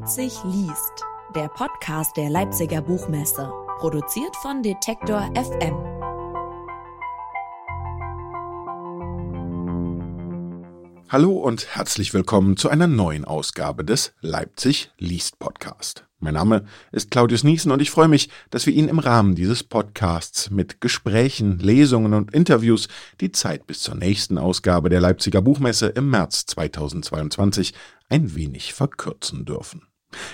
Leipzig liest, der Podcast der Leipziger Buchmesse, produziert von Detektor FM. Hallo und herzlich willkommen zu einer neuen Ausgabe des Leipzig liest Podcast. Mein Name ist Claudius Niesen und ich freue mich, dass wir Ihnen im Rahmen dieses Podcasts mit Gesprächen, Lesungen und Interviews die Zeit bis zur nächsten Ausgabe der Leipziger Buchmesse im März 2022 ein wenig verkürzen dürfen.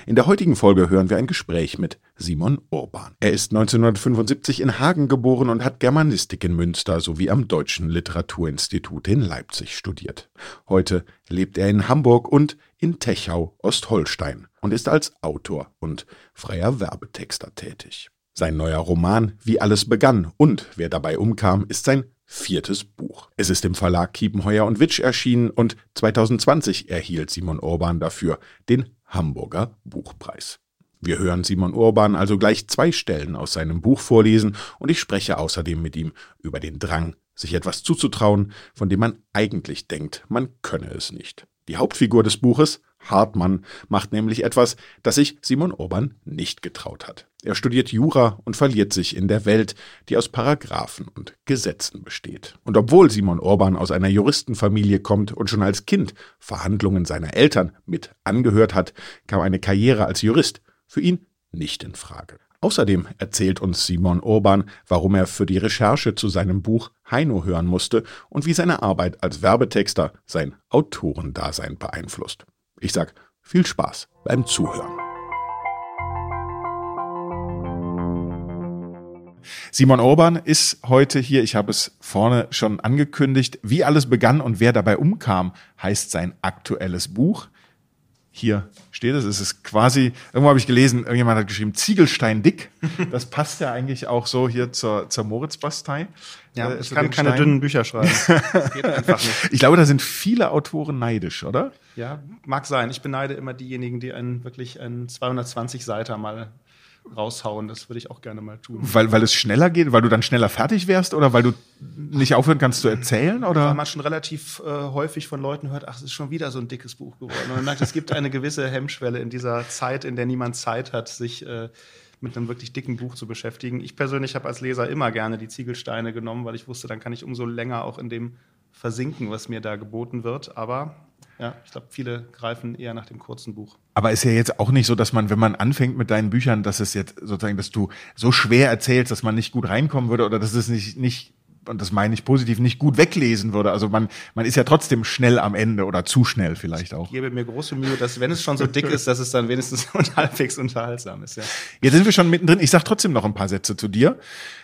In der heutigen Folge hören wir ein Gespräch mit Simon Urban. Er ist 1975 in Hagen geboren und hat Germanistik in Münster sowie am Deutschen Literaturinstitut in Leipzig studiert. Heute lebt er in Hamburg und in Techau, Ostholstein und ist als Autor und freier Werbetexter tätig. Sein neuer Roman Wie alles begann und wer dabei umkam ist sein viertes Buch. Es ist im Verlag Kiepenheuer und Witsch erschienen und 2020 erhielt Simon Urban dafür den Hamburger Buchpreis. Wir hören Simon Urban also gleich zwei Stellen aus seinem Buch vorlesen und ich spreche außerdem mit ihm über den Drang, sich etwas zuzutrauen, von dem man eigentlich denkt, man könne es nicht. Die Hauptfigur des Buches, Hartmann macht nämlich etwas, das sich Simon Urban nicht getraut hat. Er studiert Jura und verliert sich in der Welt, die aus Paragraphen und Gesetzen besteht. Und obwohl Simon Urban aus einer Juristenfamilie kommt und schon als Kind Verhandlungen seiner Eltern mit angehört hat, kam eine Karriere als Jurist für ihn nicht in Frage. Außerdem erzählt uns Simon Urban, warum er für die Recherche zu seinem Buch Heino hören musste und wie seine Arbeit als Werbetexter sein Autorendasein beeinflusst. Ich sag viel Spaß beim Zuhören. Simon Orban ist heute hier. Ich habe es vorne schon angekündigt. Wie alles begann und wer dabei umkam, heißt sein aktuelles Buch. Hier steht es. Es ist quasi, irgendwo habe ich gelesen, irgendjemand hat geschrieben, Ziegelstein dick. Das passt ja eigentlich auch so hier zur, zur Moritz-Bastei. Ja, äh, ich kann keine Stein. dünnen Bücher schreiben. Das geht einfach nicht. Ich glaube, da sind viele Autoren neidisch, oder? Ja, mag sein. Ich beneide immer diejenigen, die einen wirklich einen 220 Seiter mal raushauen. Das würde ich auch gerne mal tun. Weil, weil es schneller geht, weil du dann schneller fertig wärst oder weil du nicht aufhören kannst zu erzählen? Oder? Weil man schon relativ äh, häufig von Leuten hört, ach, es ist schon wieder so ein dickes Buch geworden. Und man merkt, es gibt eine gewisse Hemmschwelle in dieser Zeit, in der niemand Zeit hat, sich äh, mit einem wirklich dicken Buch zu beschäftigen. Ich persönlich habe als Leser immer gerne die Ziegelsteine genommen, weil ich wusste, dann kann ich umso länger auch in dem versinken, was mir da geboten wird. Aber ja, ich glaube, viele greifen eher nach dem kurzen Buch. Aber ist ja jetzt auch nicht so, dass man, wenn man anfängt mit deinen Büchern, dass es jetzt sozusagen, dass du so schwer erzählst, dass man nicht gut reinkommen würde oder dass es nicht, nicht und das meine ich positiv, nicht gut weglesen würde. Also man, man ist ja trotzdem schnell am Ende oder zu schnell vielleicht auch. Ich gebe mir große Mühe, dass wenn es schon so dick ist, dass es dann wenigstens halbwegs unterhaltsam ist. Ja. Jetzt sind wir schon mittendrin. Ich sage trotzdem noch ein paar Sätze zu dir.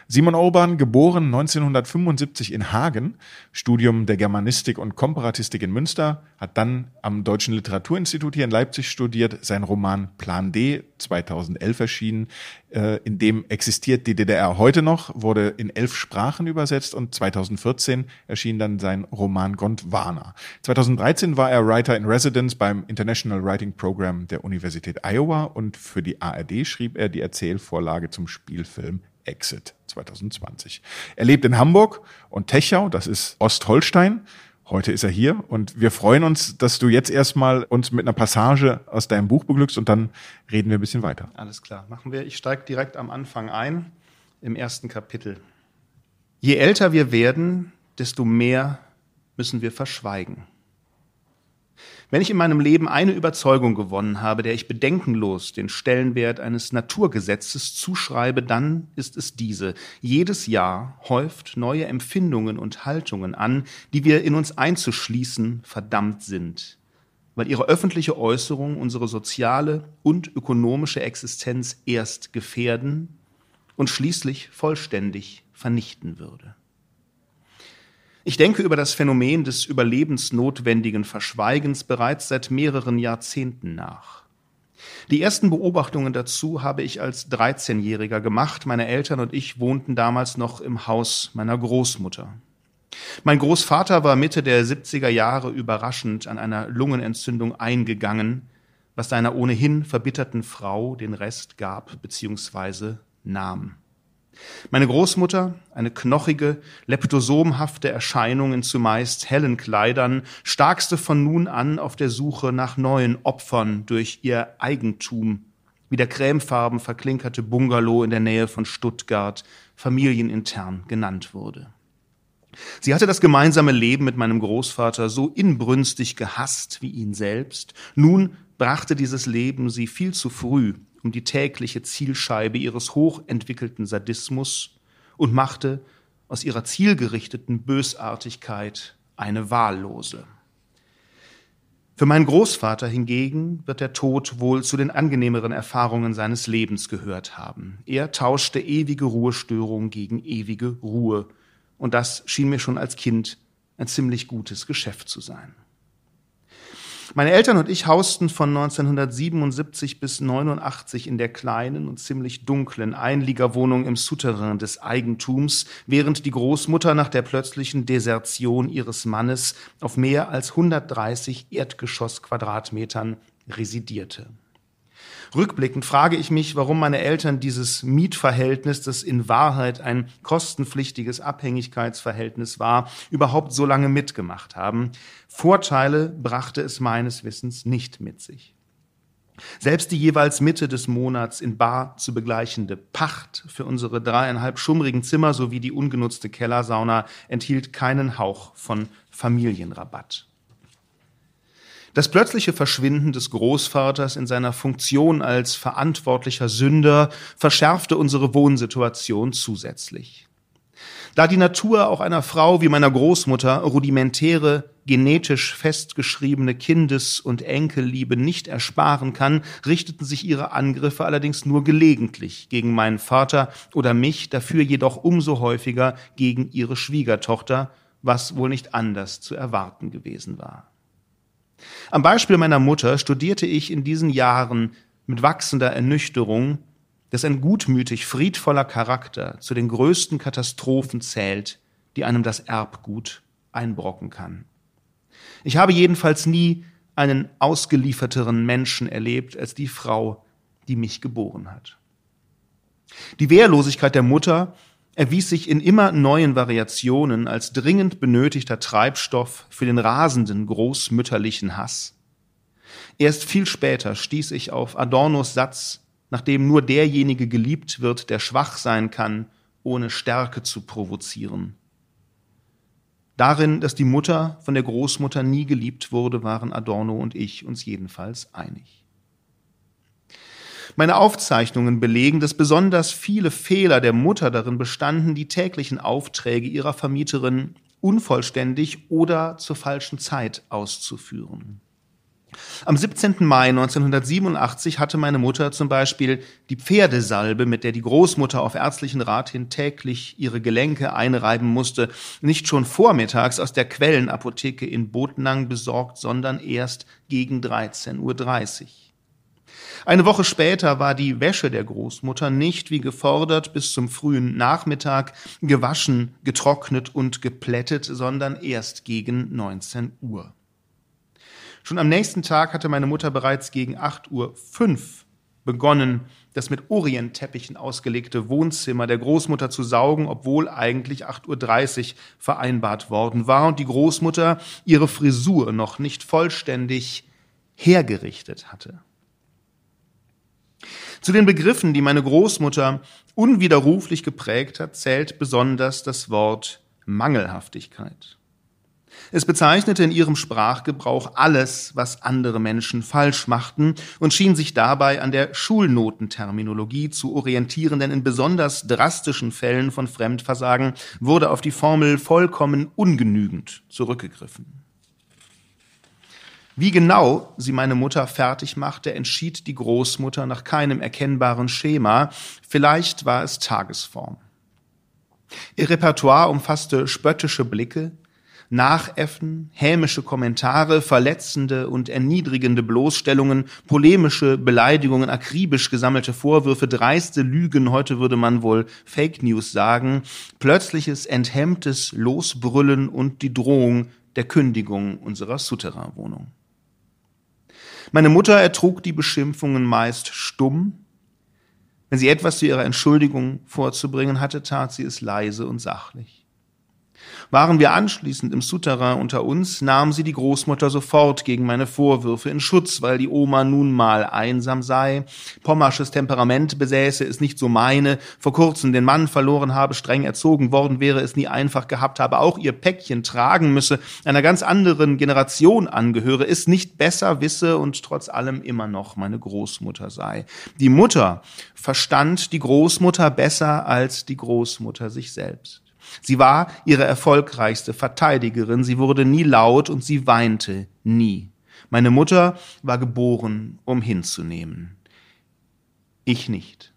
Simon Orban, geboren 1975 in Hagen, Studium der Germanistik und Komparatistik in Münster, hat dann am Deutschen Literaturinstitut hier in Leipzig studiert, sein Roman Plan D 2011 erschienen, äh, in dem existiert die DDR heute noch, wurde in elf Sprachen übersetzt und 2014 erschien dann sein Roman Gondwana. 2013 war er Writer in Residence beim International Writing Program der Universität Iowa und für die ARD schrieb er die Erzählvorlage zum Spielfilm Exit 2020. Er lebt in Hamburg und Techau, das ist Ostholstein. Heute ist er hier und wir freuen uns, dass du jetzt erstmal uns mit einer Passage aus deinem Buch beglückst und dann reden wir ein bisschen weiter. Alles klar, machen wir. Ich steige direkt am Anfang ein, im ersten Kapitel. Je älter wir werden, desto mehr müssen wir verschweigen. Wenn ich in meinem Leben eine Überzeugung gewonnen habe, der ich bedenkenlos den Stellenwert eines Naturgesetzes zuschreibe, dann ist es diese. Jedes Jahr häuft neue Empfindungen und Haltungen an, die wir in uns einzuschließen verdammt sind, weil ihre öffentliche Äußerung unsere soziale und ökonomische Existenz erst gefährden und schließlich vollständig vernichten würde. Ich denke über das Phänomen des überlebensnotwendigen Verschweigens bereits seit mehreren Jahrzehnten nach. Die ersten Beobachtungen dazu habe ich als 13-Jähriger gemacht. Meine Eltern und ich wohnten damals noch im Haus meiner Großmutter. Mein Großvater war Mitte der 70er Jahre überraschend an einer Lungenentzündung eingegangen, was seiner ohnehin verbitterten Frau den Rest gab bzw. nahm. Meine Großmutter, eine knochige, leptosomhafte Erscheinung in zumeist hellen Kleidern, starkste von nun an auf der Suche nach neuen Opfern durch ihr Eigentum, wie der cremefarben verklinkerte Bungalow in der Nähe von Stuttgart, familienintern genannt wurde. Sie hatte das gemeinsame Leben mit meinem Großvater so inbrünstig gehasst wie ihn selbst. Nun brachte dieses Leben sie viel zu früh um die tägliche Zielscheibe ihres hochentwickelten Sadismus und machte aus ihrer zielgerichteten Bösartigkeit eine wahllose. Für meinen Großvater hingegen wird der Tod wohl zu den angenehmeren Erfahrungen seines Lebens gehört haben. Er tauschte ewige Ruhestörung gegen ewige Ruhe, und das schien mir schon als Kind ein ziemlich gutes Geschäft zu sein. Meine Eltern und ich hausten von 1977 bis 89 in der kleinen und ziemlich dunklen Einliegerwohnung im Souterrain des Eigentums, während die Großmutter nach der plötzlichen Desertion ihres Mannes auf mehr als 130 Erdgeschossquadratmetern residierte. Rückblickend frage ich mich, warum meine Eltern dieses Mietverhältnis, das in Wahrheit ein kostenpflichtiges Abhängigkeitsverhältnis war, überhaupt so lange mitgemacht haben. Vorteile brachte es meines Wissens nicht mit sich. Selbst die jeweils Mitte des Monats in Bar zu begleichende Pacht für unsere dreieinhalb schummrigen Zimmer sowie die ungenutzte Kellersauna enthielt keinen Hauch von Familienrabatt. Das plötzliche Verschwinden des Großvaters in seiner Funktion als verantwortlicher Sünder verschärfte unsere Wohnsituation zusätzlich. Da die Natur auch einer Frau wie meiner Großmutter rudimentäre, genetisch festgeschriebene Kindes- und Enkelliebe nicht ersparen kann, richteten sich ihre Angriffe allerdings nur gelegentlich gegen meinen Vater oder mich, dafür jedoch umso häufiger gegen ihre Schwiegertochter, was wohl nicht anders zu erwarten gewesen war. Am Beispiel meiner Mutter studierte ich in diesen Jahren mit wachsender Ernüchterung, dass ein gutmütig friedvoller Charakter zu den größten Katastrophen zählt, die einem das Erbgut einbrocken kann. Ich habe jedenfalls nie einen ausgelieferteren Menschen erlebt als die Frau, die mich geboren hat. Die Wehrlosigkeit der Mutter erwies sich in immer neuen Variationen als dringend benötigter Treibstoff für den rasenden großmütterlichen Hass. Erst viel später stieß ich auf Adornos Satz, nachdem nur derjenige geliebt wird, der schwach sein kann, ohne Stärke zu provozieren. Darin, dass die Mutter von der Großmutter nie geliebt wurde, waren Adorno und ich uns jedenfalls einig. Meine Aufzeichnungen belegen, dass besonders viele Fehler der Mutter darin bestanden, die täglichen Aufträge ihrer Vermieterin unvollständig oder zur falschen Zeit auszuführen. Am 17. Mai 1987 hatte meine Mutter zum Beispiel die Pferdesalbe, mit der die Großmutter auf ärztlichen Rat hin täglich ihre Gelenke einreiben musste, nicht schon vormittags aus der Quellenapotheke in Botnang besorgt, sondern erst gegen 13.30 Uhr. Eine Woche später war die Wäsche der Großmutter nicht wie gefordert bis zum frühen Nachmittag gewaschen, getrocknet und geplättet, sondern erst gegen 19 Uhr. Schon am nächsten Tag hatte meine Mutter bereits gegen 8 Uhr begonnen, das mit Orientteppichen ausgelegte Wohnzimmer der Großmutter zu saugen, obwohl eigentlich 8.30 Uhr vereinbart worden war und die Großmutter ihre Frisur noch nicht vollständig hergerichtet hatte. Zu den Begriffen, die meine Großmutter unwiderruflich geprägt hat, zählt besonders das Wort Mangelhaftigkeit. Es bezeichnete in ihrem Sprachgebrauch alles, was andere Menschen falsch machten und schien sich dabei an der Schulnotenterminologie zu orientieren, denn in besonders drastischen Fällen von Fremdversagen wurde auf die Formel vollkommen ungenügend zurückgegriffen. Wie genau sie meine Mutter fertig machte, entschied die Großmutter nach keinem erkennbaren Schema. Vielleicht war es Tagesform. Ihr Repertoire umfasste spöttische Blicke, Nachäffen, hämische Kommentare, verletzende und erniedrigende Bloßstellungen, polemische Beleidigungen, akribisch gesammelte Vorwürfe, dreiste Lügen, heute würde man wohl Fake News sagen, plötzliches enthemmtes Losbrüllen und die Drohung der Kündigung unserer Souterrainwohnung. Meine Mutter ertrug die Beschimpfungen meist stumm, Wenn sie etwas zu ihrer Entschuldigung vorzubringen hatte, tat sie es leise und sachlich. Waren wir anschließend im Souterrain unter uns, nahm sie die Großmutter sofort gegen meine Vorwürfe in Schutz, weil die Oma nun mal einsam sei, pommersches Temperament besäße, es nicht so meine, vor kurzem den Mann verloren habe, streng erzogen worden wäre, es nie einfach gehabt habe, auch ihr Päckchen tragen müsse, einer ganz anderen Generation angehöre, es nicht besser wisse und trotz allem immer noch meine Großmutter sei. Die Mutter verstand die Großmutter besser als die Großmutter sich selbst. Sie war ihre erfolgreichste Verteidigerin, sie wurde nie laut und sie weinte nie. Meine Mutter war geboren, um hinzunehmen. Ich nicht.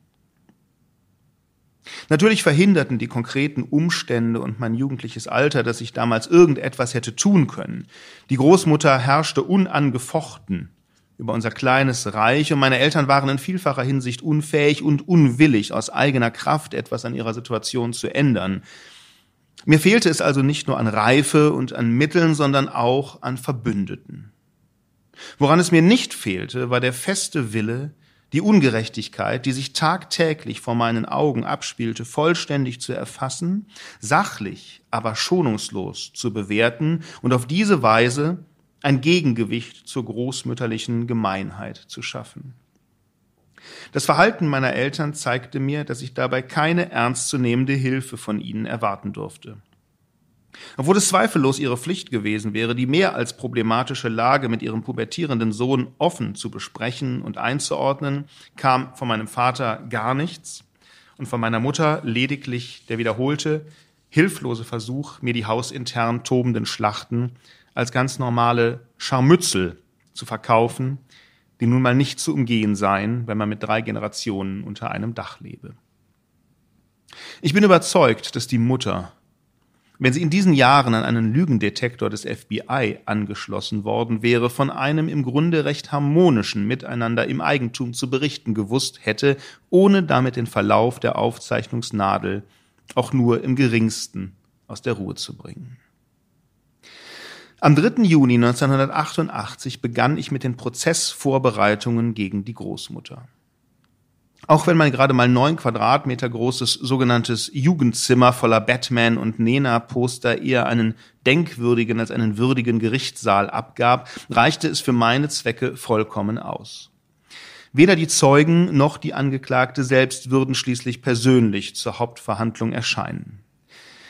Natürlich verhinderten die konkreten Umstände und mein jugendliches Alter, dass ich damals irgendetwas hätte tun können. Die Großmutter herrschte unangefochten über unser kleines Reich und meine Eltern waren in vielfacher Hinsicht unfähig und unwillig, aus eigener Kraft etwas an ihrer Situation zu ändern. Mir fehlte es also nicht nur an Reife und an Mitteln, sondern auch an Verbündeten. Woran es mir nicht fehlte, war der feste Wille, die Ungerechtigkeit, die sich tagtäglich vor meinen Augen abspielte, vollständig zu erfassen, sachlich, aber schonungslos zu bewerten und auf diese Weise ein Gegengewicht zur großmütterlichen Gemeinheit zu schaffen. Das Verhalten meiner Eltern zeigte mir, dass ich dabei keine ernstzunehmende Hilfe von ihnen erwarten durfte. Obwohl es zweifellos ihre Pflicht gewesen wäre, die mehr als problematische Lage mit ihrem pubertierenden Sohn offen zu besprechen und einzuordnen, kam von meinem Vater gar nichts und von meiner Mutter lediglich der wiederholte, hilflose Versuch, mir die hausintern tobenden Schlachten als ganz normale Scharmützel zu verkaufen, die nun mal nicht zu umgehen seien, wenn man mit drei Generationen unter einem Dach lebe. Ich bin überzeugt, dass die Mutter, wenn sie in diesen Jahren an einen Lügendetektor des FBI angeschlossen worden wäre, von einem im Grunde recht harmonischen Miteinander im Eigentum zu berichten gewusst hätte, ohne damit den Verlauf der Aufzeichnungsnadel auch nur im geringsten aus der Ruhe zu bringen. Am 3. Juni 1988 begann ich mit den Prozessvorbereitungen gegen die Großmutter. Auch wenn mein gerade mal neun Quadratmeter großes sogenanntes Jugendzimmer voller Batman und Nena-Poster eher einen denkwürdigen als einen würdigen Gerichtssaal abgab, reichte es für meine Zwecke vollkommen aus. Weder die Zeugen noch die Angeklagte selbst würden schließlich persönlich zur Hauptverhandlung erscheinen.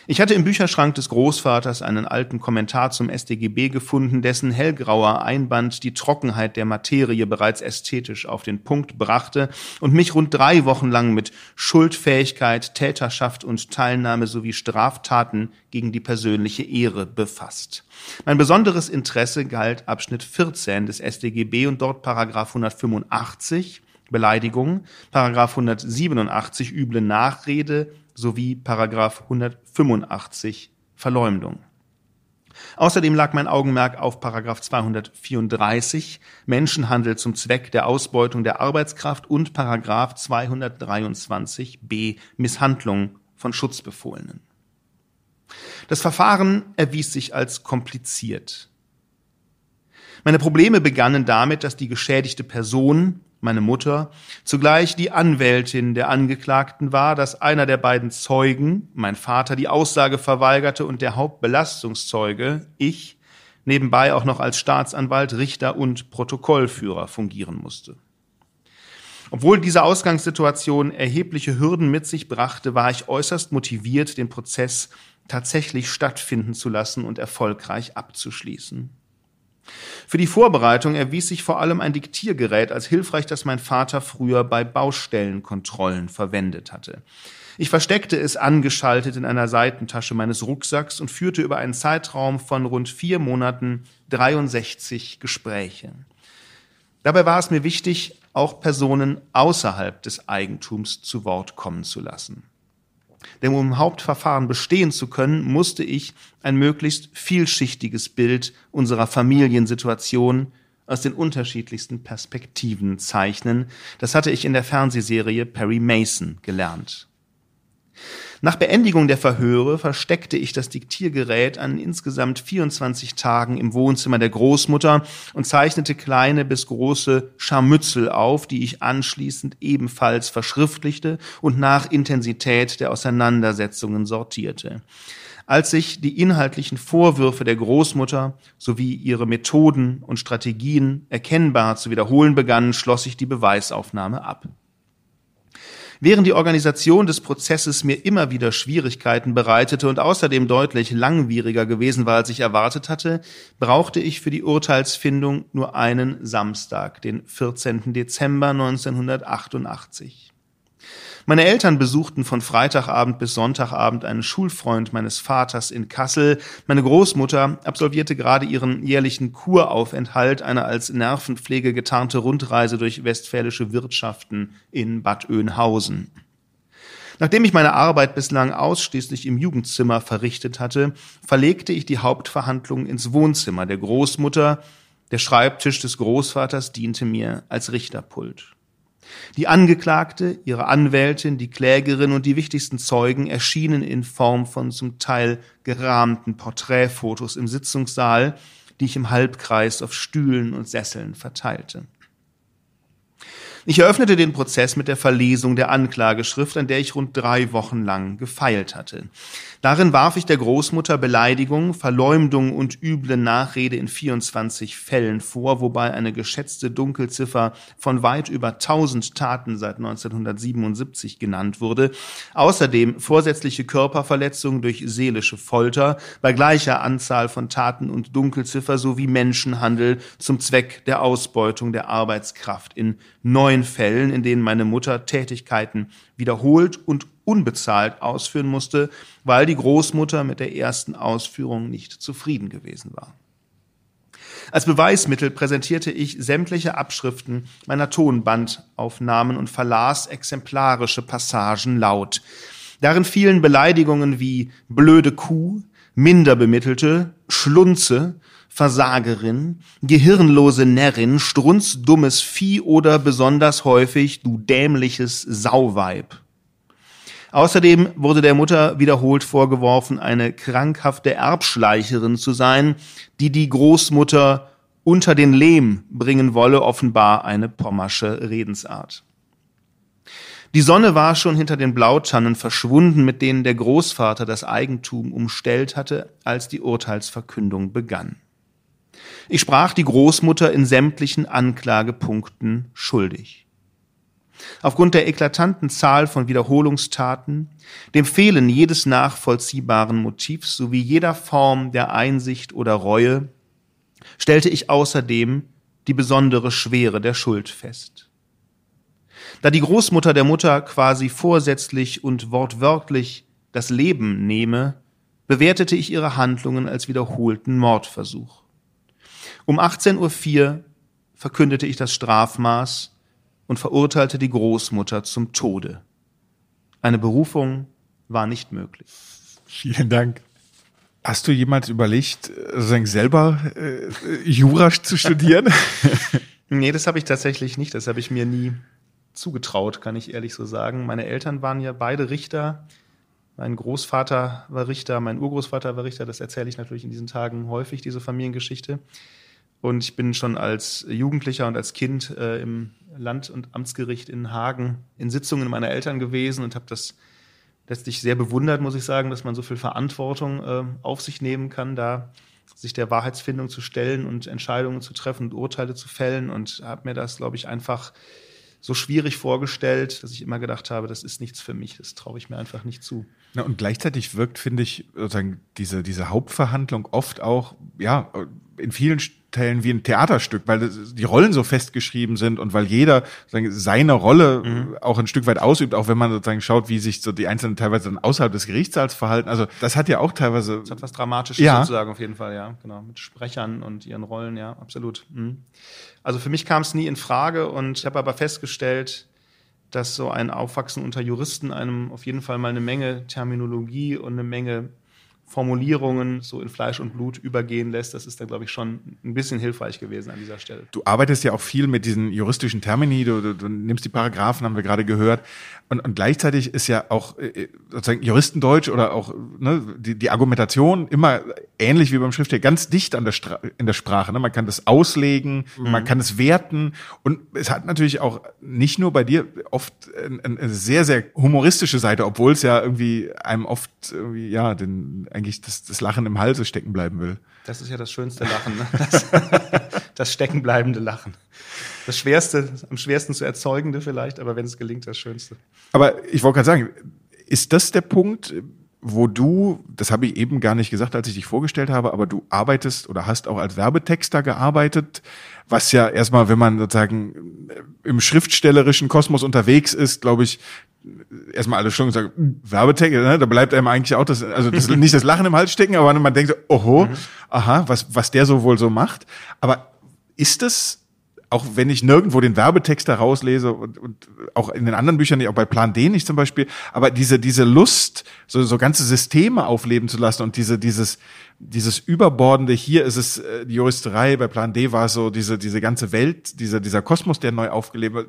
Ich hatte im Bücherschrank des Großvaters einen alten Kommentar zum StGB gefunden, dessen hellgrauer Einband die Trockenheit der Materie bereits ästhetisch auf den Punkt brachte und mich rund drei Wochen lang mit Schuldfähigkeit, Täterschaft und Teilnahme sowie Straftaten gegen die persönliche Ehre befasst. Mein besonderes Interesse galt Abschnitt 14 des StGB und dort Paragraph 185 Beleidigung, Paragraph 187 üble Nachrede, sowie Paragraph 185 Verleumdung. Außerdem lag mein Augenmerk auf Paragraph 234 Menschenhandel zum Zweck der Ausbeutung der Arbeitskraft und Paragraph 223b Misshandlung von Schutzbefohlenen. Das Verfahren erwies sich als kompliziert. Meine Probleme begannen damit, dass die geschädigte Person meine Mutter, zugleich die Anwältin der Angeklagten war, dass einer der beiden Zeugen, mein Vater, die Aussage verweigerte und der Hauptbelastungszeuge, ich, nebenbei auch noch als Staatsanwalt, Richter und Protokollführer fungieren musste. Obwohl diese Ausgangssituation erhebliche Hürden mit sich brachte, war ich äußerst motiviert, den Prozess tatsächlich stattfinden zu lassen und erfolgreich abzuschließen. Für die Vorbereitung erwies sich vor allem ein Diktiergerät als hilfreich, das mein Vater früher bei Baustellenkontrollen verwendet hatte. Ich versteckte es angeschaltet in einer Seitentasche meines Rucksacks und führte über einen Zeitraum von rund vier Monaten 63 Gespräche. Dabei war es mir wichtig, auch Personen außerhalb des Eigentums zu Wort kommen zu lassen. Denn um im Hauptverfahren bestehen zu können, musste ich ein möglichst vielschichtiges Bild unserer Familiensituation aus den unterschiedlichsten Perspektiven zeichnen. Das hatte ich in der Fernsehserie Perry Mason gelernt. Nach Beendigung der Verhöre versteckte ich das Diktiergerät an insgesamt 24 Tagen im Wohnzimmer der Großmutter und zeichnete kleine bis große Scharmützel auf, die ich anschließend ebenfalls verschriftlichte und nach Intensität der Auseinandersetzungen sortierte. Als sich die inhaltlichen Vorwürfe der Großmutter sowie ihre Methoden und Strategien erkennbar zu wiederholen begannen, schloss ich die Beweisaufnahme ab. Während die Organisation des Prozesses mir immer wieder Schwierigkeiten bereitete und außerdem deutlich langwieriger gewesen war, als ich erwartet hatte, brauchte ich für die Urteilsfindung nur einen Samstag, den 14. Dezember 1988. Meine Eltern besuchten von Freitagabend bis Sonntagabend einen Schulfreund meines Vaters in Kassel. Meine Großmutter absolvierte gerade ihren jährlichen Kuraufenthalt, eine als Nervenpflege getarnte Rundreise durch westfälische Wirtschaften in Bad Oeynhausen. Nachdem ich meine Arbeit bislang ausschließlich im Jugendzimmer verrichtet hatte, verlegte ich die Hauptverhandlung ins Wohnzimmer der Großmutter. Der Schreibtisch des Großvaters diente mir als Richterpult. Die Angeklagte, ihre Anwältin, die Klägerin und die wichtigsten Zeugen erschienen in Form von zum Teil gerahmten Porträtfotos im Sitzungssaal, die ich im Halbkreis auf Stühlen und Sesseln verteilte. Ich eröffnete den Prozess mit der Verlesung der Anklageschrift, an der ich rund drei Wochen lang gefeilt hatte. Darin warf ich der Großmutter Beleidigung, Verleumdung und üble Nachrede in 24 Fällen vor, wobei eine geschätzte Dunkelziffer von weit über 1000 Taten seit 1977 genannt wurde. Außerdem vorsätzliche Körperverletzung durch seelische Folter bei gleicher Anzahl von Taten und Dunkelziffer sowie Menschenhandel zum Zweck der Ausbeutung der Arbeitskraft in neun Fällen, in denen meine Mutter Tätigkeiten wiederholt und unbezahlt ausführen musste, weil die Großmutter mit der ersten Ausführung nicht zufrieden gewesen war. Als Beweismittel präsentierte ich sämtliche Abschriften meiner Tonbandaufnahmen und verlas exemplarische Passagen laut. Darin fielen Beleidigungen wie blöde Kuh, Minderbemittelte, Schlunze, Versagerin, gehirnlose Närrin, strunzdummes Vieh oder besonders häufig du dämliches Sauweib. Außerdem wurde der Mutter wiederholt vorgeworfen, eine krankhafte Erbschleicherin zu sein, die die Großmutter unter den Lehm bringen wolle, offenbar eine pommersche Redensart. Die Sonne war schon hinter den Blautannen verschwunden, mit denen der Großvater das Eigentum umstellt hatte, als die Urteilsverkündung begann. Ich sprach die Großmutter in sämtlichen Anklagepunkten schuldig. Aufgrund der eklatanten Zahl von Wiederholungstaten, dem Fehlen jedes nachvollziehbaren Motivs sowie jeder Form der Einsicht oder Reue stellte ich außerdem die besondere Schwere der Schuld fest. Da die Großmutter der Mutter quasi vorsätzlich und wortwörtlich das Leben nehme, bewertete ich ihre Handlungen als wiederholten Mordversuch. Um 18.04 Uhr verkündete ich das Strafmaß und verurteilte die Großmutter zum Tode. Eine Berufung war nicht möglich. Vielen Dank. Hast du jemals überlegt, sozusagen selber äh, Jura zu studieren? nee, das habe ich tatsächlich nicht. Das habe ich mir nie zugetraut, kann ich ehrlich so sagen. Meine Eltern waren ja beide Richter. Mein Großvater war Richter, mein Urgroßvater war Richter. Das erzähle ich natürlich in diesen Tagen häufig, diese Familiengeschichte. Und ich bin schon als Jugendlicher und als Kind äh, im Land- und Amtsgericht in Hagen in Sitzungen meiner Eltern gewesen und habe das letztlich sehr bewundert, muss ich sagen, dass man so viel Verantwortung äh, auf sich nehmen kann, da sich der Wahrheitsfindung zu stellen und Entscheidungen zu treffen und Urteile zu fällen und habe mir das, glaube ich, einfach so schwierig vorgestellt, dass ich immer gedacht habe, das ist nichts für mich, das traue ich mir einfach nicht zu. Na, und gleichzeitig wirkt, finde ich, sozusagen diese, diese Hauptverhandlung oft auch, ja, in vielen Teilen wie ein Theaterstück, weil die Rollen so festgeschrieben sind und weil jeder seine Rolle mhm. auch ein Stück weit ausübt, auch wenn man sozusagen schaut, wie sich so die Einzelnen teilweise dann außerhalb des Gerichtssaals verhalten. Also das hat ja auch teilweise. Das hat was Dramatisches ja. sozusagen auf jeden Fall, ja, genau. Mit Sprechern und ihren Rollen, ja, absolut. Mhm. Also für mich kam es nie in Frage und ich habe aber festgestellt, dass so ein Aufwachsen unter Juristen einem auf jeden Fall mal eine Menge Terminologie und eine Menge Formulierungen so in Fleisch und Blut übergehen lässt. Das ist dann, glaube ich, schon ein bisschen hilfreich gewesen an dieser Stelle. Du arbeitest ja auch viel mit diesen juristischen Termini, du, du, du nimmst die Paragraphen, haben wir gerade gehört. Und, und gleichzeitig ist ja auch äh, sozusagen Juristendeutsch oder auch ne, die, die Argumentation immer ähnlich wie beim Schriftsteller, ganz dicht an der Stra in der Sprache. Ne? Man kann das auslegen, mhm. man kann es werten. Und es hat natürlich auch nicht nur bei dir oft eine, eine sehr, sehr humoristische Seite, obwohl es ja irgendwie einem oft irgendwie, ja, den, eigentlich das, das Lachen im Halse stecken bleiben will. Das ist ja das schönste Lachen, ne? das, das steckenbleibende Lachen. Das schwerste, am schwersten zu erzeugende vielleicht, aber wenn es gelingt, das Schönste. Aber ich wollte gerade sagen, ist das der Punkt, wo du, das habe ich eben gar nicht gesagt, als ich dich vorgestellt habe, aber du arbeitest oder hast auch als Werbetexter gearbeitet, was ja erstmal, wenn man sozusagen im schriftstellerischen Kosmos unterwegs ist, glaube ich, erstmal alles schon gesagt, hm, Werbetext, ne? da bleibt einem eigentlich auch das, also das, nicht das Lachen im Hals stecken, aber man denkt so, oho, mhm. aha, was, was der so wohl so macht. Aber ist das auch wenn ich nirgendwo den Werbetext da rauslese und, und auch in den anderen Büchern nicht, auch bei Plan D nicht zum Beispiel, aber diese, diese Lust, so, so ganze Systeme aufleben zu lassen und diese, dieses, dieses überbordende, hier ist es äh, die Juristerei, bei Plan D war es so diese, diese ganze Welt, dieser, dieser Kosmos, der neu aufgelebt wird.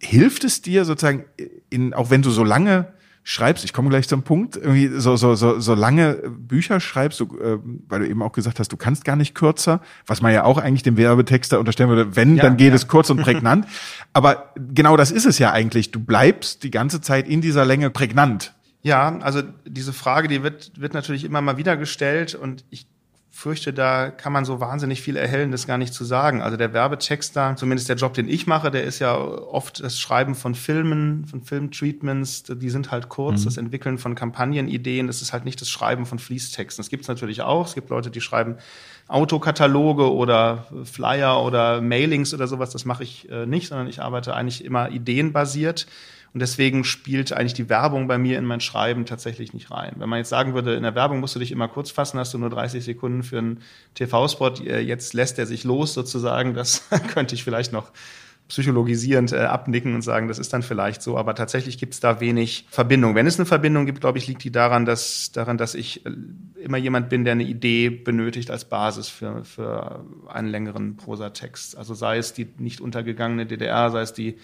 Hilft es dir sozusagen, in, auch wenn du so lange schreibst, ich komme gleich zum Punkt, irgendwie so, so, so, so lange Bücher schreibst, du, äh, weil du eben auch gesagt hast, du kannst gar nicht kürzer, was man ja auch eigentlich dem Werbetexter unterstellen würde, wenn, ja, dann geht ja. es kurz und prägnant. Aber genau das ist es ja eigentlich. Du bleibst die ganze Zeit in dieser Länge prägnant. Ja, also diese Frage, die wird, wird natürlich immer mal wieder gestellt und ich fürchte, da kann man so wahnsinnig viel Erhellendes gar nicht zu sagen. Also der Werbetexter, zumindest der Job, den ich mache, der ist ja oft das Schreiben von Filmen, von Filmtreatments, die sind halt kurz, mhm. das Entwickeln von Kampagnenideen, das ist halt nicht das Schreiben von Fließtexten. Das gibt es natürlich auch. Es gibt Leute, die schreiben Autokataloge oder Flyer oder Mailings oder sowas. Das mache ich äh, nicht, sondern ich arbeite eigentlich immer ideenbasiert. Und deswegen spielt eigentlich die Werbung bei mir in mein Schreiben tatsächlich nicht rein. Wenn man jetzt sagen würde, in der Werbung musst du dich immer kurz fassen, hast du nur 30 Sekunden für einen TV-Spot, äh, jetzt lässt er sich los sozusagen, das könnte ich vielleicht noch psychologisierend äh, abnicken und sagen, das ist dann vielleicht so, aber tatsächlich gibt es da wenig Verbindung. Wenn es eine Verbindung gibt, glaube ich, liegt die daran, dass, daran, dass ich äh, immer jemand bin, der eine Idee benötigt als Basis für, für einen längeren Prosatext. Also sei es die nicht untergegangene DDR, sei es die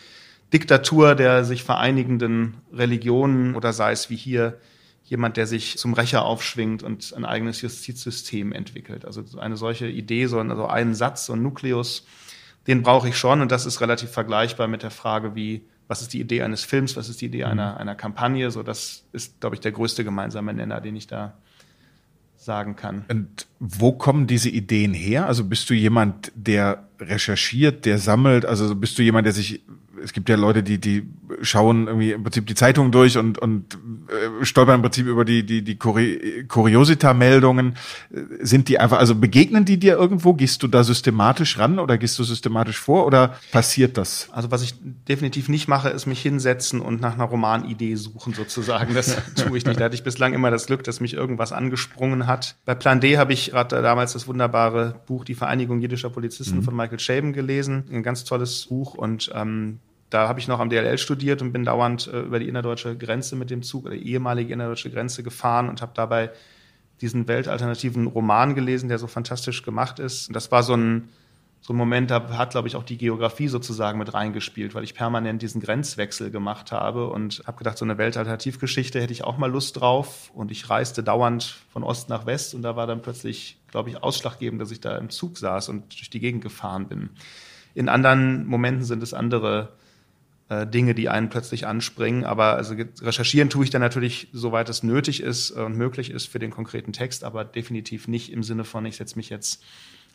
Diktatur der sich vereinigenden Religionen oder sei es wie hier jemand, der sich zum Rächer aufschwingt und ein eigenes Justizsystem entwickelt. Also eine solche Idee, so also einen Satz, so ein Nukleus, den brauche ich schon und das ist relativ vergleichbar mit der Frage, wie was ist die Idee eines Films, was ist die Idee einer, einer Kampagne. So, das ist, glaube ich, der größte gemeinsame Nenner, den ich da sagen kann. Und wo kommen diese Ideen her? Also bist du jemand, der recherchiert, der sammelt? Also bist du jemand, der sich es gibt ja Leute, die, die schauen irgendwie im Prinzip die Zeitung durch und, und äh, stolpern im Prinzip über die, die, die Kuriosita-Meldungen. Sind die einfach, also begegnen die dir irgendwo? Gehst du da systematisch ran oder gehst du systematisch vor oder passiert das? Also was ich definitiv nicht mache, ist mich hinsetzen und nach einer Romanidee suchen sozusagen. Das tue ich nicht. Da hatte ich bislang immer das Glück, dass mich irgendwas angesprungen hat. Bei Plan D habe ich gerade damals das wunderbare Buch Die Vereinigung jüdischer Polizisten mhm. von Michael Shaben gelesen. Ein ganz tolles Buch und ähm, da habe ich noch am DLL studiert und bin dauernd äh, über die innerdeutsche Grenze mit dem Zug oder ehemalige innerdeutsche Grenze gefahren und habe dabei diesen weltalternativen Roman gelesen, der so fantastisch gemacht ist. Und das war so ein, so ein Moment, da hat, glaube ich, auch die Geografie sozusagen mit reingespielt, weil ich permanent diesen Grenzwechsel gemacht habe und habe gedacht, so eine Weltalternativgeschichte hätte ich auch mal Lust drauf. Und ich reiste dauernd von Ost nach West und da war dann plötzlich, glaube ich, ausschlaggebend, dass ich da im Zug saß und durch die Gegend gefahren bin. In anderen Momenten sind es andere äh, Dinge, die einen plötzlich anspringen. Aber also recherchieren tue ich dann natürlich, soweit es nötig ist und möglich ist für den konkreten Text, aber definitiv nicht im Sinne von, ich setze mich jetzt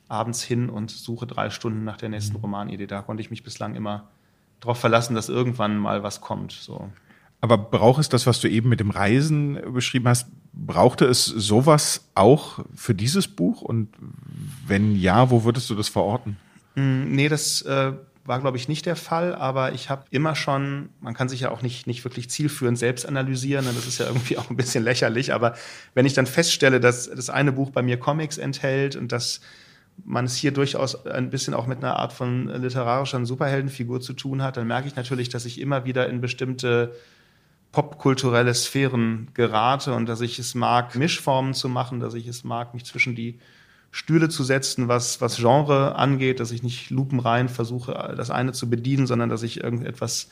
abends hin und suche drei Stunden nach der nächsten mhm. Romanidee. Da konnte ich mich bislang immer darauf verlassen, dass irgendwann mal was kommt. So. Aber braucht es das, was du eben mit dem Reisen beschrieben hast, brauchte es sowas auch für dieses Buch? Und wenn ja, wo würdest du das verorten? Mm, nee, das äh, war, glaube ich, nicht der Fall, aber ich habe immer schon, man kann sich ja auch nicht, nicht wirklich zielführend selbst analysieren, ne, das ist ja irgendwie auch ein bisschen lächerlich, aber wenn ich dann feststelle, dass das eine Buch bei mir Comics enthält und dass man es hier durchaus ein bisschen auch mit einer Art von literarischer Superheldenfigur zu tun hat, dann merke ich natürlich, dass ich immer wieder in bestimmte popkulturelle Sphären gerate und dass ich es mag, Mischformen zu machen, dass ich es mag, mich zwischen die Stühle zu setzen, was, was Genre angeht, dass ich nicht lupenrein versuche, das eine zu bedienen, sondern dass ich irgendetwas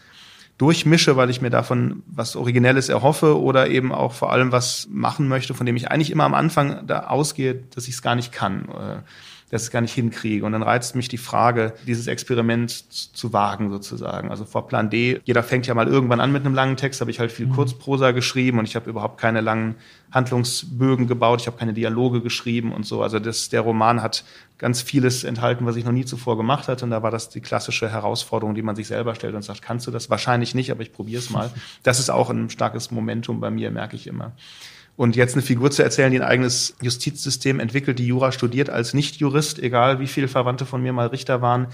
durchmische, weil ich mir davon was Originelles erhoffe oder eben auch vor allem was machen möchte, von dem ich eigentlich immer am Anfang da ausgehe, dass ich es gar nicht kann. Dass ich es gar nicht hinkriege. Und dann reizt mich die Frage, dieses Experiment zu wagen sozusagen. Also vor Plan D, jeder fängt ja mal irgendwann an mit einem langen Text, habe ich halt viel mhm. Kurzprosa geschrieben und ich habe überhaupt keine langen Handlungsbögen gebaut, ich habe keine Dialoge geschrieben und so. Also das, der Roman hat ganz vieles enthalten, was ich noch nie zuvor gemacht hatte. Und da war das die klassische Herausforderung, die man sich selber stellt und sagt, kannst du das? Wahrscheinlich nicht, aber ich probiere es mal. Das ist auch ein starkes Momentum bei mir, merke ich immer. Und jetzt eine Figur zu erzählen, die ein eigenes Justizsystem entwickelt, die Jura studiert als Nicht-Jurist, egal wie viele Verwandte von mir mal Richter waren,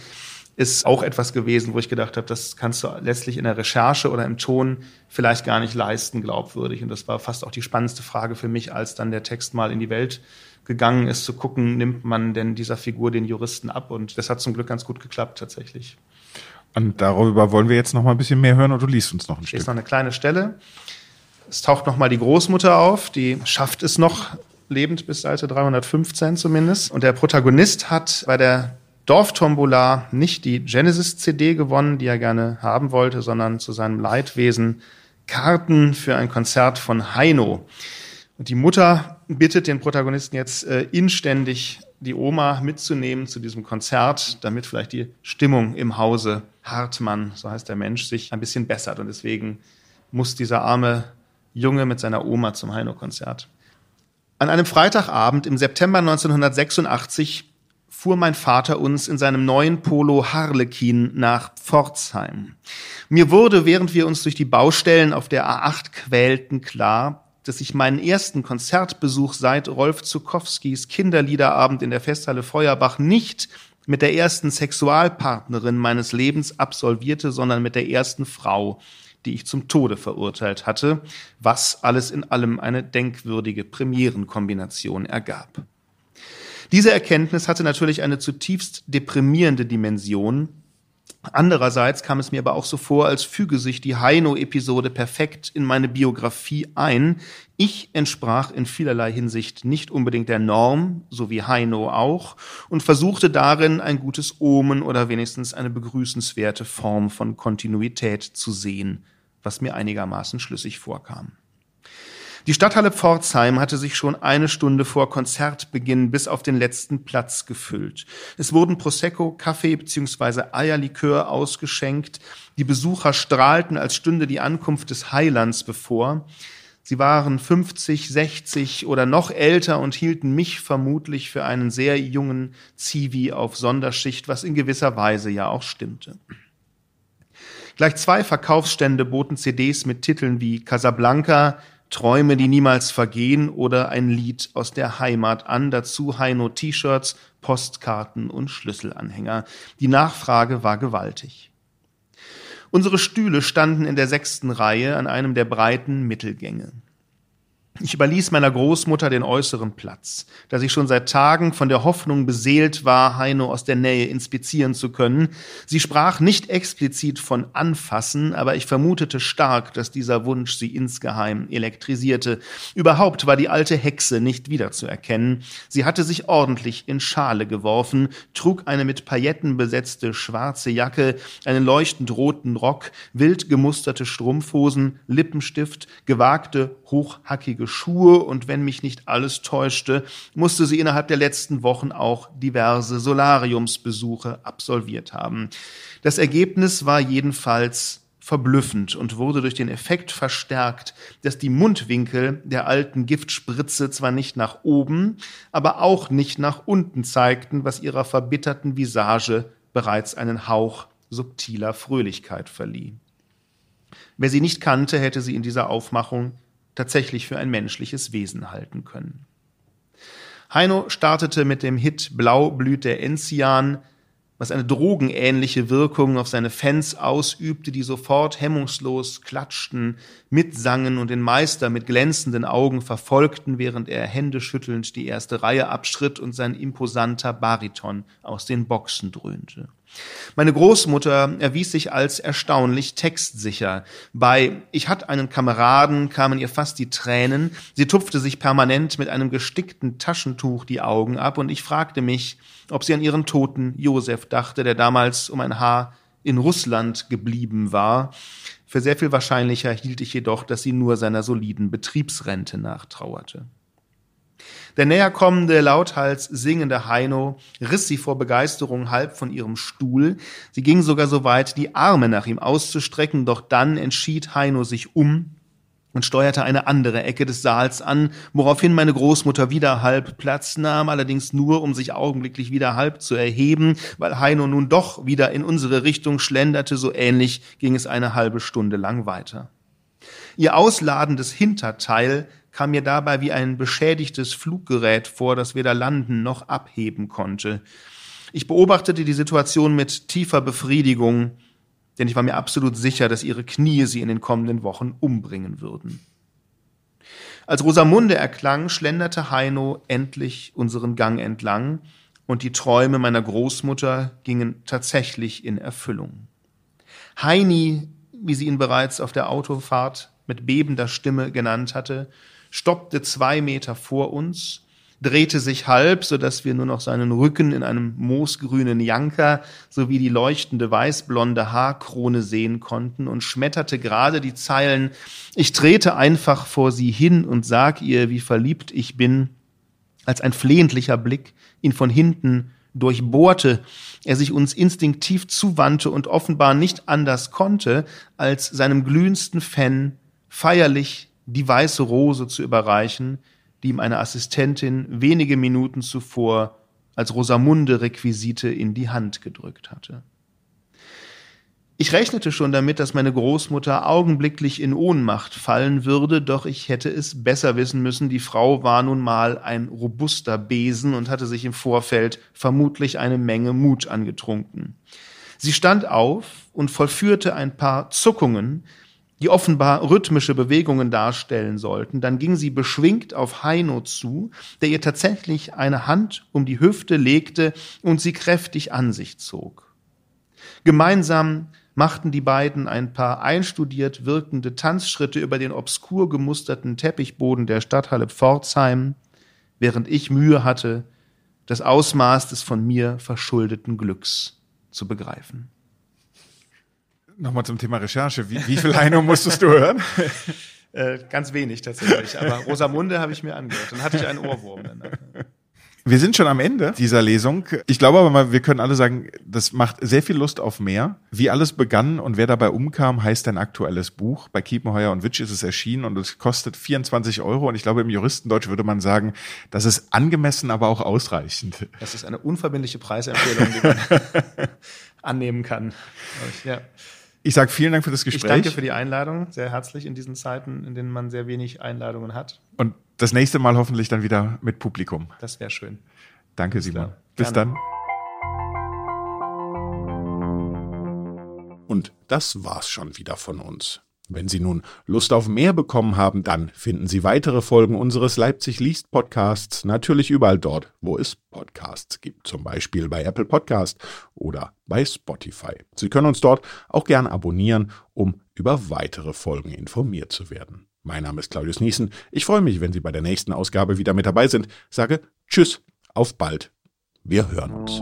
ist auch etwas gewesen, wo ich gedacht habe, das kannst du letztlich in der Recherche oder im Ton vielleicht gar nicht leisten, glaubwürdig. Und das war fast auch die spannendste Frage für mich, als dann der Text mal in die Welt gegangen ist, zu gucken, nimmt man denn dieser Figur den Juristen ab? Und das hat zum Glück ganz gut geklappt tatsächlich. Und darüber wollen wir jetzt noch mal ein bisschen mehr hören und du liest uns noch ein Stück. Hier ist noch eine kleine Stelle. Es taucht nochmal die Großmutter auf, die schafft es noch lebend bis Seite 315 zumindest. Und der Protagonist hat bei der Dorftombola nicht die Genesis-CD gewonnen, die er gerne haben wollte, sondern zu seinem Leidwesen Karten für ein Konzert von Heino. Und die Mutter bittet den Protagonisten jetzt äh, inständig, die Oma mitzunehmen zu diesem Konzert, damit vielleicht die Stimmung im Hause Hartmann, so heißt der Mensch, sich ein bisschen bessert. Und deswegen muss dieser arme Junge mit seiner Oma zum Heino-Konzert. An einem Freitagabend im September 1986 fuhr mein Vater uns in seinem neuen Polo Harlekin nach Pforzheim. Mir wurde, während wir uns durch die Baustellen auf der A8 quälten, klar, dass ich meinen ersten Konzertbesuch seit Rolf Zukowskis Kinderliederabend in der Festhalle Feuerbach nicht mit der ersten Sexualpartnerin meines Lebens absolvierte, sondern mit der ersten Frau, die ich zum Tode verurteilt hatte, was alles in allem eine denkwürdige Premierenkombination ergab. Diese Erkenntnis hatte natürlich eine zutiefst deprimierende Dimension, Andererseits kam es mir aber auch so vor, als füge sich die Heino-Episode perfekt in meine Biografie ein. Ich entsprach in vielerlei Hinsicht nicht unbedingt der Norm, so wie Heino auch, und versuchte darin ein gutes Omen oder wenigstens eine begrüßenswerte Form von Kontinuität zu sehen, was mir einigermaßen schlüssig vorkam. Die Stadthalle Pforzheim hatte sich schon eine Stunde vor Konzertbeginn bis auf den letzten Platz gefüllt. Es wurden Prosecco, Kaffee bzw. Eierlikör ausgeschenkt. Die Besucher strahlten, als stünde die Ankunft des Heilands bevor. Sie waren 50, 60 oder noch älter und hielten mich vermutlich für einen sehr jungen Zivi auf Sonderschicht, was in gewisser Weise ja auch stimmte. Gleich zwei Verkaufsstände boten CDs mit Titeln wie Casablanca, Träume, die niemals vergehen oder ein Lied aus der Heimat an, dazu Heino T-Shirts, Postkarten und Schlüsselanhänger. Die Nachfrage war gewaltig. Unsere Stühle standen in der sechsten Reihe an einem der breiten Mittelgänge. Ich überließ meiner Großmutter den äußeren Platz, da sie schon seit Tagen von der Hoffnung beseelt war, Heino aus der Nähe inspizieren zu können. Sie sprach nicht explizit von anfassen, aber ich vermutete stark, dass dieser Wunsch sie insgeheim elektrisierte. Überhaupt war die alte Hexe nicht wiederzuerkennen. Sie hatte sich ordentlich in Schale geworfen, trug eine mit Pailletten besetzte schwarze Jacke, einen leuchtend roten Rock, wild gemusterte Strumpfhosen, Lippenstift, gewagte, hochhackige Schuhe und wenn mich nicht alles täuschte, musste sie innerhalb der letzten Wochen auch diverse Solariumsbesuche absolviert haben. Das Ergebnis war jedenfalls verblüffend und wurde durch den Effekt verstärkt, dass die Mundwinkel der alten Giftspritze zwar nicht nach oben, aber auch nicht nach unten zeigten, was ihrer verbitterten Visage bereits einen Hauch subtiler Fröhlichkeit verlieh. Wer sie nicht kannte, hätte sie in dieser Aufmachung tatsächlich für ein menschliches Wesen halten können. Heino startete mit dem Hit Blau blüht der Enzian, was eine drogenähnliche Wirkung auf seine Fans ausübte, die sofort hemmungslos klatschten, mitsangen und den Meister mit glänzenden Augen verfolgten, während er händeschüttelnd die erste Reihe abschritt und sein imposanter Bariton aus den Boxen dröhnte. Meine Großmutter erwies sich als erstaunlich textsicher. Bei Ich hat einen Kameraden kamen ihr fast die Tränen, sie tupfte sich permanent mit einem gestickten Taschentuch die Augen ab, und ich fragte mich, ob sie an ihren toten Josef dachte, der damals um ein Haar in Russland geblieben war. Für sehr viel wahrscheinlicher hielt ich jedoch, dass sie nur seiner soliden Betriebsrente nachtrauerte. Der näherkommende, lauthals singende Heino riss sie vor Begeisterung halb von ihrem Stuhl. Sie ging sogar so weit, die Arme nach ihm auszustrecken, doch dann entschied Heino sich um und steuerte eine andere Ecke des Saals an, woraufhin meine Großmutter wieder halb Platz nahm, allerdings nur, um sich augenblicklich wieder halb zu erheben, weil Heino nun doch wieder in unsere Richtung schlenderte, so ähnlich ging es eine halbe Stunde lang weiter. Ihr ausladendes Hinterteil kam mir dabei wie ein beschädigtes Fluggerät vor, das weder landen noch abheben konnte. Ich beobachtete die Situation mit tiefer Befriedigung, denn ich war mir absolut sicher, dass ihre Knie sie in den kommenden Wochen umbringen würden. Als Rosamunde erklang, schlenderte Heino endlich unseren Gang entlang, und die Träume meiner Großmutter gingen tatsächlich in Erfüllung. Heini, wie sie ihn bereits auf der Autofahrt mit bebender Stimme genannt hatte, stoppte zwei Meter vor uns, drehte sich halb, so dass wir nur noch seinen Rücken in einem moosgrünen Janker sowie die leuchtende weißblonde Haarkrone sehen konnten und schmetterte gerade die Zeilen Ich trete einfach vor sie hin und sag ihr, wie verliebt ich bin, als ein flehentlicher Blick ihn von hinten durchbohrte, er sich uns instinktiv zuwandte und offenbar nicht anders konnte, als seinem glühendsten Fan feierlich die weiße Rose zu überreichen, die ihm eine Assistentin wenige Minuten zuvor als Rosamunde-Requisite in die Hand gedrückt hatte. Ich rechnete schon damit, dass meine Großmutter augenblicklich in Ohnmacht fallen würde, doch ich hätte es besser wissen müssen. Die Frau war nun mal ein robuster Besen und hatte sich im Vorfeld vermutlich eine Menge Mut angetrunken. Sie stand auf und vollführte ein paar Zuckungen, die offenbar rhythmische Bewegungen darstellen sollten. Dann ging sie beschwingt auf Heino zu, der ihr tatsächlich eine Hand um die Hüfte legte und sie kräftig an sich zog. Gemeinsam machten die beiden ein paar einstudiert wirkende Tanzschritte über den obskur gemusterten Teppichboden der Stadthalle Pforzheim, während ich Mühe hatte, das Ausmaß des von mir verschuldeten Glücks zu begreifen. Nochmal zum Thema Recherche. Wie, wie viel Heino musstest du hören? Äh, ganz wenig tatsächlich. Aber Rosamunde habe ich mir angehört. Dann hatte ich einen Ohrwurm. Dann. Wir sind schon am Ende dieser Lesung. Ich glaube aber mal, wir können alle sagen, das macht sehr viel Lust auf mehr. Wie alles begann und wer dabei umkam, heißt ein aktuelles Buch. Bei Kiepenheuer und Witsch ist es erschienen und es kostet 24 Euro. Und ich glaube, im Juristendeutsch würde man sagen, das ist angemessen, aber auch ausreichend. Das ist eine unverbindliche Preisempfehlung, die man annehmen kann. Ja. Ich sage vielen Dank für das Gespräch. Ich danke für die Einladung, sehr herzlich in diesen Zeiten, in denen man sehr wenig Einladungen hat. Und das nächste Mal hoffentlich dann wieder mit Publikum. Das wäre schön. Danke, Bis Simon. Dann. Bis dann. Und das war's schon wieder von uns. Wenn Sie nun Lust auf mehr bekommen haben, dann finden Sie weitere Folgen unseres Leipzig liest Podcasts natürlich überall dort, wo es Podcasts gibt, zum Beispiel bei Apple Podcast oder bei Spotify. Sie können uns dort auch gern abonnieren, um über weitere Folgen informiert zu werden. Mein Name ist Claudius Niesen. Ich freue mich, wenn Sie bei der nächsten Ausgabe wieder mit dabei sind. Sage Tschüss, auf bald. Wir hören uns.